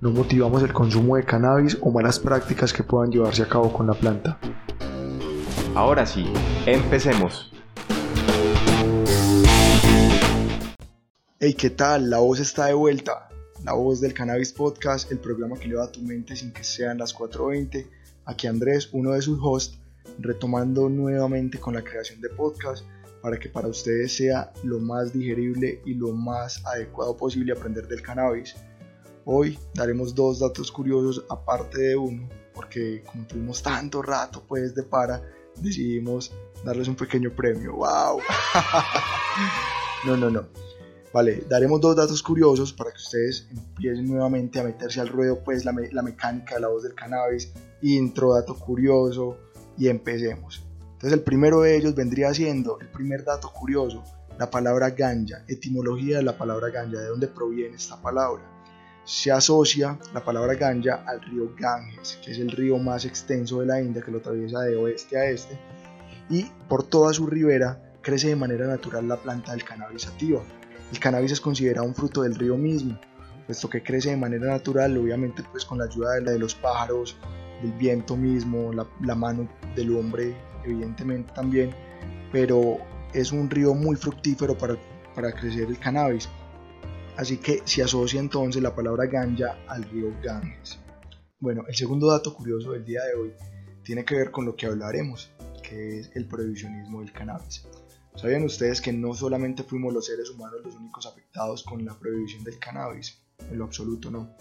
no motivamos el consumo de cannabis o malas prácticas que puedan llevarse a cabo con la planta. Ahora sí, empecemos. Hey, ¿qué tal? La voz está de vuelta. La voz del Cannabis Podcast, el programa que lleva a tu mente sin que sean las 4.20. Aquí Andrés, uno de sus hosts, retomando nuevamente con la creación de podcast para que para ustedes sea lo más digerible y lo más adecuado posible aprender del cannabis Hoy daremos dos datos curiosos aparte de uno, porque como tuvimos tanto rato pues de para, decidimos darles un pequeño premio. ¡Wow! no, no, no. Vale, daremos dos datos curiosos para que ustedes empiecen nuevamente a meterse al ruedo, pues la, la mecánica de la voz del cannabis, intro, dato curioso, y empecemos. Entonces el primero de ellos vendría siendo, el primer dato curioso, la palabra ganja, etimología de la palabra ganja, de dónde proviene esta palabra se asocia la palabra Ganja al río Ganges, que es el río más extenso de la India que lo atraviesa de oeste a este, y por toda su ribera crece de manera natural la planta del cannabis sativa. El cannabis es considerado un fruto del río mismo, puesto que crece de manera natural, obviamente pues con la ayuda de, los pájaros, del viento mismo, la, la mano del hombre evidentemente también, pero es un río muy fructífero para, para crecer el cannabis así que se asocia entonces la palabra ganja al río Ganges. Bueno, el segundo dato curioso del día de hoy tiene que ver con lo que hablaremos, que es el prohibicionismo del cannabis. ¿Sabían ustedes que no solamente fuimos los seres humanos los únicos afectados con la prohibición del cannabis? En lo absoluto no.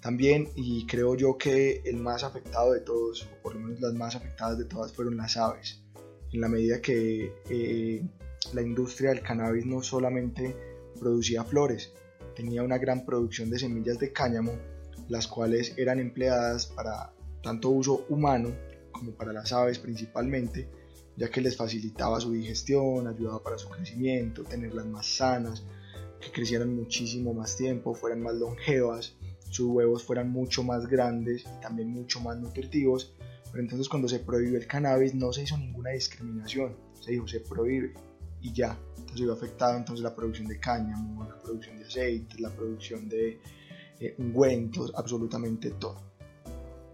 También, y creo yo que el más afectado de todos, o por lo menos las más afectadas de todas, fueron las aves. En la medida que eh, la industria del cannabis no solamente producía flores, tenía una gran producción de semillas de cáñamo, las cuales eran empleadas para tanto uso humano como para las aves principalmente, ya que les facilitaba su digestión, ayudaba para su crecimiento, tenerlas más sanas, que crecieran muchísimo más tiempo, fueran más longevas, sus huevos fueran mucho más grandes y también mucho más nutritivos. Pero entonces cuando se prohibió el cannabis no se hizo ninguna discriminación, se dijo se prohíbe y ya. Entonces iba afectado entonces la producción de cáñamo, la producción de aceite, la producción de eh, ungüentos, absolutamente todo.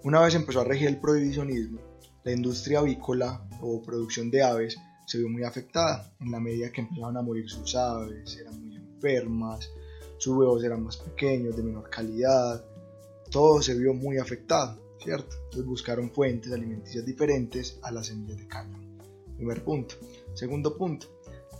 Una vez empezó a regir el prohibicionismo, la industria avícola o producción de aves se vio muy afectada en la medida que empezaban a morir sus aves, eran muy enfermas, sus huevos eran más pequeños, de menor calidad, todo se vio muy afectado, ¿cierto? Entonces buscaron fuentes alimenticias diferentes a las semillas de cáñamo. Primer punto. Segundo punto,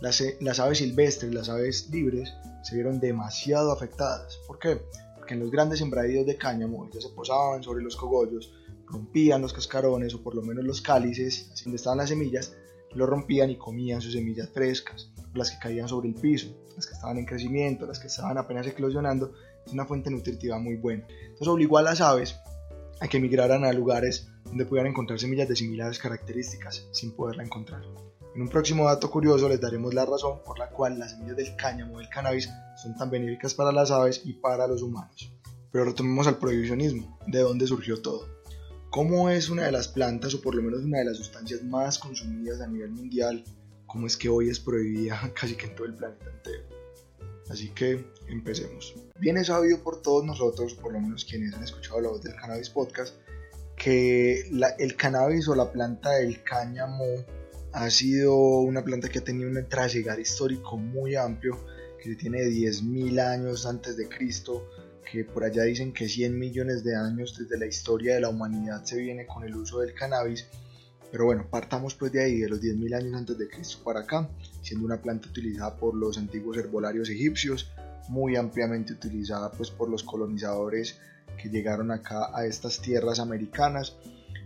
las, aves silvestres, las aves libres, se vieron demasiado afectadas. ¿Por qué? Porque en los grandes sembradíos de cáñamo ellas se posaban sobre los cogollos, rompían los cascarones o por lo menos los cálices, donde estaban las semillas, lo rompían y comían sus semillas frescas, las que caían sobre el piso, las que estaban en crecimiento, las que estaban apenas eclosionando, es una fuente nutritiva muy buena. Entonces obligó a las aves a que migraran a lugares donde pudieran encontrar semillas de similares características sin poderla encontrar. En un próximo dato curioso les daremos la razón por la cual las semillas del cáñamo o del cannabis son tan benéficas para las aves y para los humanos. Pero retomemos al prohibicionismo, de dónde surgió todo. ¿Cómo es una de las plantas o por lo menos una de las sustancias más consumidas a nivel mundial? ¿Cómo es que hoy es prohibida casi que en todo el planeta entero? Así que empecemos. Bien es sabido por todos nosotros, por lo menos quienes han escuchado la voz del Cannabis Podcast, que el cannabis o la planta del cáñamo ha sido una planta que ha tenido un trasegar histórico muy amplio, que tiene 10.000 años antes de Cristo, que por allá dicen que 100 millones de años desde la historia de la humanidad se viene con el uso del cannabis. Pero bueno, partamos pues de ahí, de los 10.000 años antes de Cristo para acá, siendo una planta utilizada por los antiguos herbolarios egipcios, muy ampliamente utilizada pues por los colonizadores que llegaron acá a estas tierras americanas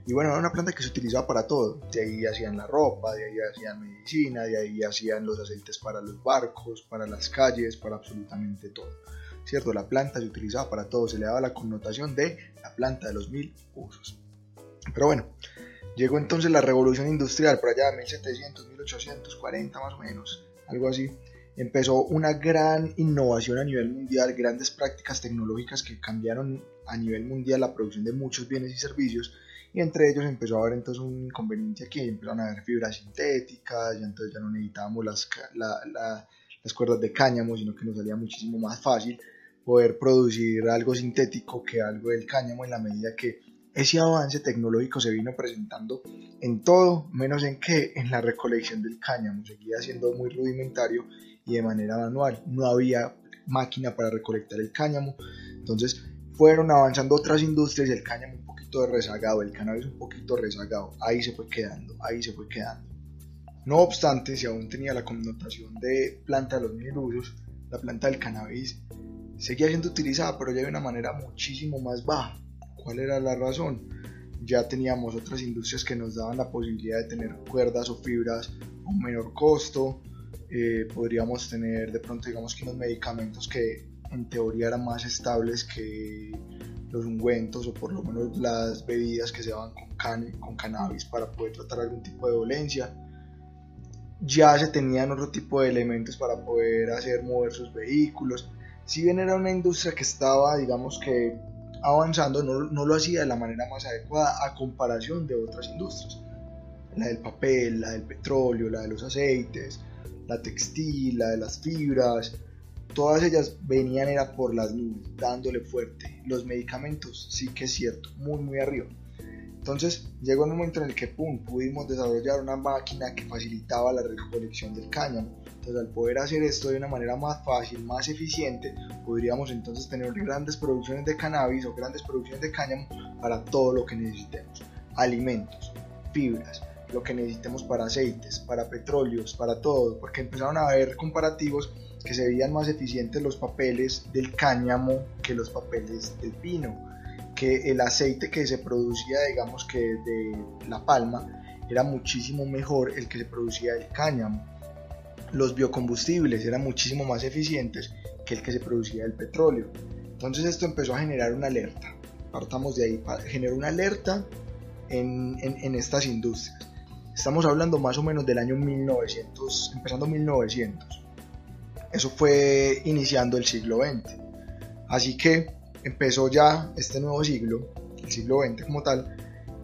y bueno, era una planta que se utilizaba para todo. De ahí hacían la ropa, de ahí hacían medicina, de ahí hacían los aceites para los barcos, para las calles, para absolutamente todo. ¿cierto? La planta se utilizaba para todo, se le daba la connotación de la planta de los mil usos. Pero bueno, llegó entonces la revolución industrial, por allá de 1700, 1840 más o menos, algo así. Empezó una gran innovación a nivel mundial, grandes prácticas tecnológicas que cambiaron a nivel mundial la producción de muchos bienes y servicios y entre ellos empezó a haber entonces un inconveniente aquí, empezaron a haber fibras sintéticas, y entonces ya no necesitábamos las, las cuerdas de cáñamo, sino que nos salía muchísimo más fácil poder producir algo sintético que algo del cáñamo en la medida que ese avance tecnológico se vino presentando en todo, menos en que en la recolección del cáñamo seguía siendo muy rudimentario y de manera manual. No había máquina para recolectar el cáñamo, entonces fueron avanzando otras industrias y el cáñamo rezagado, el cannabis un poquito rezagado, ahí se fue quedando, ahí se fue quedando. No obstante, si aún tenía la connotación de planta de los mil usos, la planta del cannabis seguía siendo utilizada, pero ya de una manera muchísimo más baja. ¿Cuál era la razón? Ya teníamos otras industrias que nos daban la posibilidad de tener cuerdas o fibras a un menor costo. Eh, podríamos tener de pronto, digamos que unos medicamentos que en teoría eran más estables que los ungüentos o por lo menos las bebidas que se van con, con cannabis para poder tratar algún tipo de dolencia. Ya se tenían otro tipo de elementos para poder hacer mover sus vehículos. Si bien era una industria que estaba, digamos que avanzando, no, no lo hacía de la manera más adecuada a comparación de otras industrias. La del papel, la del petróleo, la de los aceites, la textil, la de las fibras, Todas ellas venían era por las nubes, dándole fuerte. Los medicamentos, sí que es cierto, muy muy arriba. Entonces llegó un momento en el que pum, pudimos desarrollar una máquina que facilitaba la recolección del cáñamo. Entonces al poder hacer esto de una manera más fácil, más eficiente, podríamos entonces tener grandes producciones de cannabis o grandes producciones de cáñamo para todo lo que necesitemos. Alimentos, fibras, lo que necesitemos para aceites, para petróleos, para todo, porque empezaron a haber comparativos que se veían más eficientes los papeles del cáñamo que los papeles del pino, que el aceite que se producía, digamos que de la palma, era muchísimo mejor el que se producía del cáñamo. Los biocombustibles eran muchísimo más eficientes que el que se producía del petróleo. Entonces esto empezó a generar una alerta. Partamos de ahí, generó una alerta en, estas industrias. Estamos hablando más o menos del año 1900, empezando 1900 eso fue iniciando el siglo XX. Así que empezó ya este nuevo siglo, el siglo XX como tal,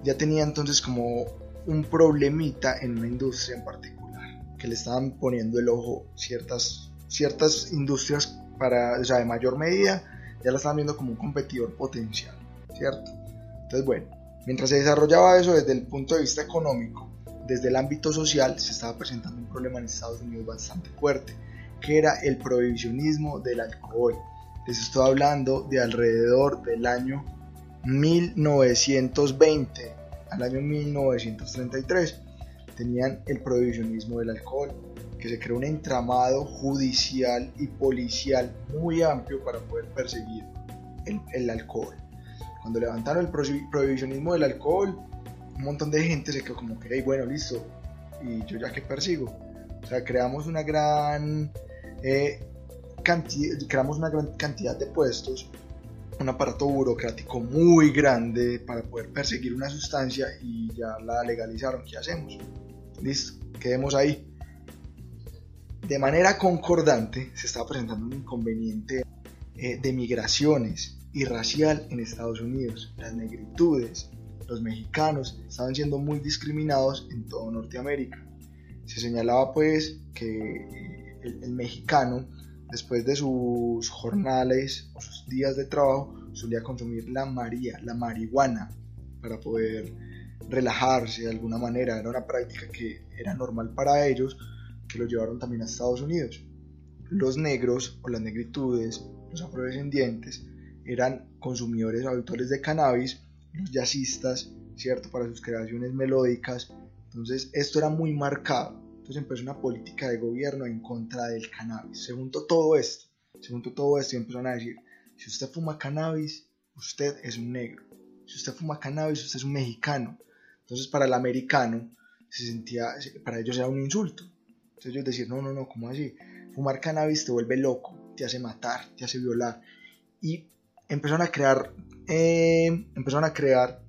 ya tenía entonces como un problemita en una industria en particular, que le estaban poniendo el ojo ciertas, ciertas industrias para, o sea, de mayor medida, ya la estaban viendo como un competidor potencial, ¿cierto? Entonces, bueno, mientras se desarrollaba eso desde el punto de vista económico, desde el ámbito social, se estaba presentando un problema en Estados Unidos bastante fuerte, que era el prohibicionismo del alcohol. Les estoy hablando de alrededor del año 1920 al año 1933. Tenían el prohibicionismo del alcohol, que se creó un entramado judicial y policial muy amplio para poder perseguir el, alcohol. Cuando levantaron el prohibicionismo del alcohol, un montón de gente se quedó como que, hey, bueno, listo, y yo ya que persigo. O sea, creamos una gran eh, creamos una gran cantidad de puestos, un aparato burocrático muy grande para poder perseguir una sustancia y ya la legalizaron. ¿Qué hacemos? Listo, quedemos ahí. De manera concordante se estaba presentando un inconveniente eh, de migraciones y racial en Estados Unidos. Las negritudes, los mexicanos estaban siendo muy discriminados en todo Norteamérica. Se señalaba pues que el, mexicano, después de sus jornales o sus días de trabajo, solía consumir la maría, la marihuana, para poder relajarse de alguna manera. Era una práctica que era normal para ellos, que lo llevaron también a Estados Unidos. Los negros o las negritudes, los afrodescendientes, eran consumidores habituales de cannabis, los jazzistas, ¿cierto? Para sus creaciones melódicas. Entonces, esto era muy marcado. Entonces empezó una política de gobierno en contra del cannabis. Se juntó todo esto, se juntó todo esto y empezaron a decir, si usted fuma cannabis, usted es un negro. Si usted fuma cannabis, usted es un mexicano. Entonces para el americano se sentía, para ellos era un insulto. Entonces ellos decían, no, no, no, ¿cómo así? Fumar cannabis te vuelve loco, te hace matar, te hace violar. Y empezaron a crear, eh, empezaron a crear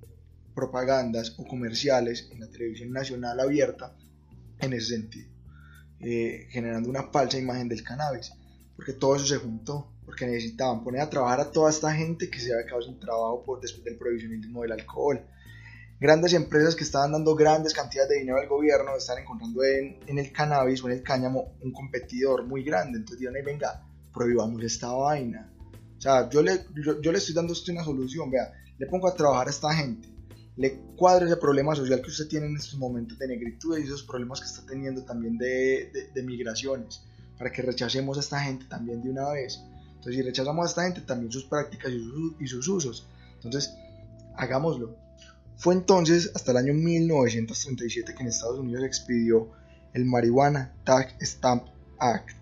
propagandas o comerciales en la televisión nacional abierta en ese sentido, eh, generando una falsa imagen del cannabis, porque todo eso se juntó, porque necesitaban poner a trabajar a toda esta gente que se había quedado sin trabajo por, después del prohibicionismo del alcohol. Grandes empresas que estaban dando grandes cantidades de dinero al gobierno están encontrando en, en el cannabis o en el cáñamo un competidor muy grande. Entonces dijeron, venga, prohibamos esta vaina. O sea, yo le, yo, le estoy dando usted una solución, vea, le pongo a trabajar a esta gente, le cuadro ese problema social que usted tiene en estos momentos de negritud y esos problemas que está teniendo también de, de, migraciones, para que rechacemos a esta gente también de una vez. Entonces, si rechazamos a esta gente, también sus prácticas y sus, y sus usos. Entonces, hagámoslo. Fue entonces, hasta el año 1937, que en Estados Unidos expidió el Marijuana Tax Stamp Act,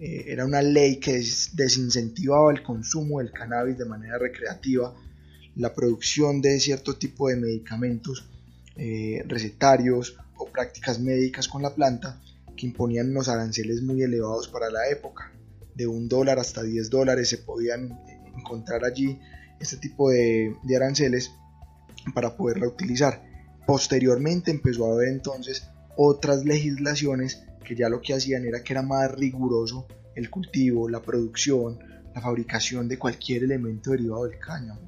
eh, era una ley que desincentivaba el consumo del cannabis de manera recreativa, la producción de cierto tipo de medicamentos eh, recetarios o prácticas médicas con la planta que imponían unos aranceles muy elevados para la época. De un dólar hasta 10 dólares se podían eh, encontrar allí este tipo de, de aranceles para poderla utilizar. Posteriormente empezó a haber entonces otras legislaciones que ya lo que hacían era que era más riguroso el cultivo, la producción, la fabricación de cualquier elemento derivado del cáñamo.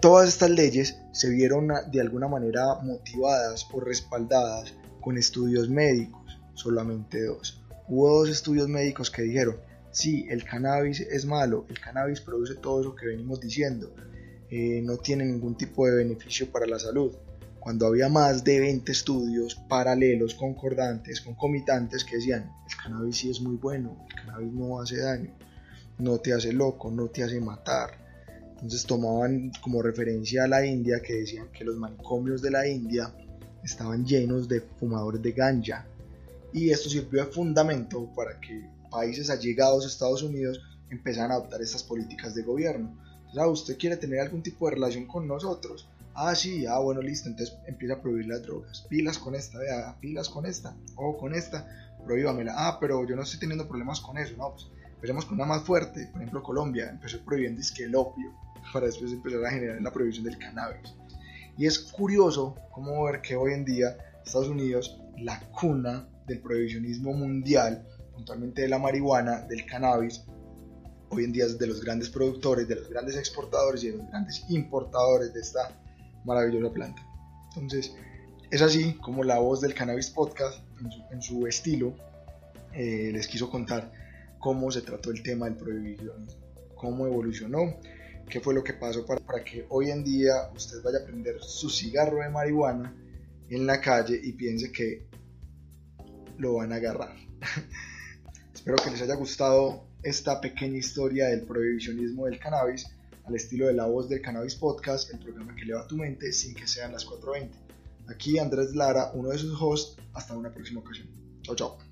Todas estas leyes se vieron de alguna manera motivadas o respaldadas con estudios médicos, solamente dos. Hubo dos estudios médicos que dijeron, sí, el cannabis es malo, el cannabis produce todo eso que venimos diciendo, eh, no tiene ningún tipo de beneficio para la salud cuando había más de 20 estudios paralelos, concordantes, concomitantes que decían, el cannabis sí es muy bueno, el cannabis no hace daño, no te hace loco, no te hace matar. Entonces tomaban como referencia a la India que decían que los manicomios de la India estaban llenos de fumadores de ganja. Y esto sirvió de fundamento para que países allegados a Estados Unidos empezaran a adoptar estas políticas de gobierno. O sea, usted quiere tener algún tipo de relación con nosotros, Ah, sí, ah, bueno, listo. Entonces empieza a prohibir las drogas. Pilas con esta, vea, pilas con esta, o con esta, prohíbamela. Ah, pero yo no estoy teniendo problemas con eso, no, pues empecemos con una más fuerte. Por ejemplo, Colombia empezó prohibiendo el opio, para después empezar a generar la prohibición del cannabis. Y es curioso cómo ver que hoy en día Estados Unidos, la cuna del prohibicionismo mundial, puntualmente de la marihuana, del cannabis, hoy en día es de los grandes productores, de los grandes exportadores y de los grandes importadores de esta maravillosa planta. Entonces, es así como la voz del Cannabis Podcast, en su, estilo, eh, les quiso contar cómo se trató el tema del prohibicionismo, cómo evolucionó, qué fue lo que pasó para, para que hoy en día usted vaya a prender su cigarro de marihuana en la calle y piense que lo van a agarrar. Espero que les haya gustado esta pequeña historia del prohibicionismo del cannabis al estilo de la voz del Cannabis Podcast, el programa que eleva tu mente sin que sean las 4.20. Aquí Andrés Lara, uno de sus hosts, hasta una próxima ocasión. Chao, chao.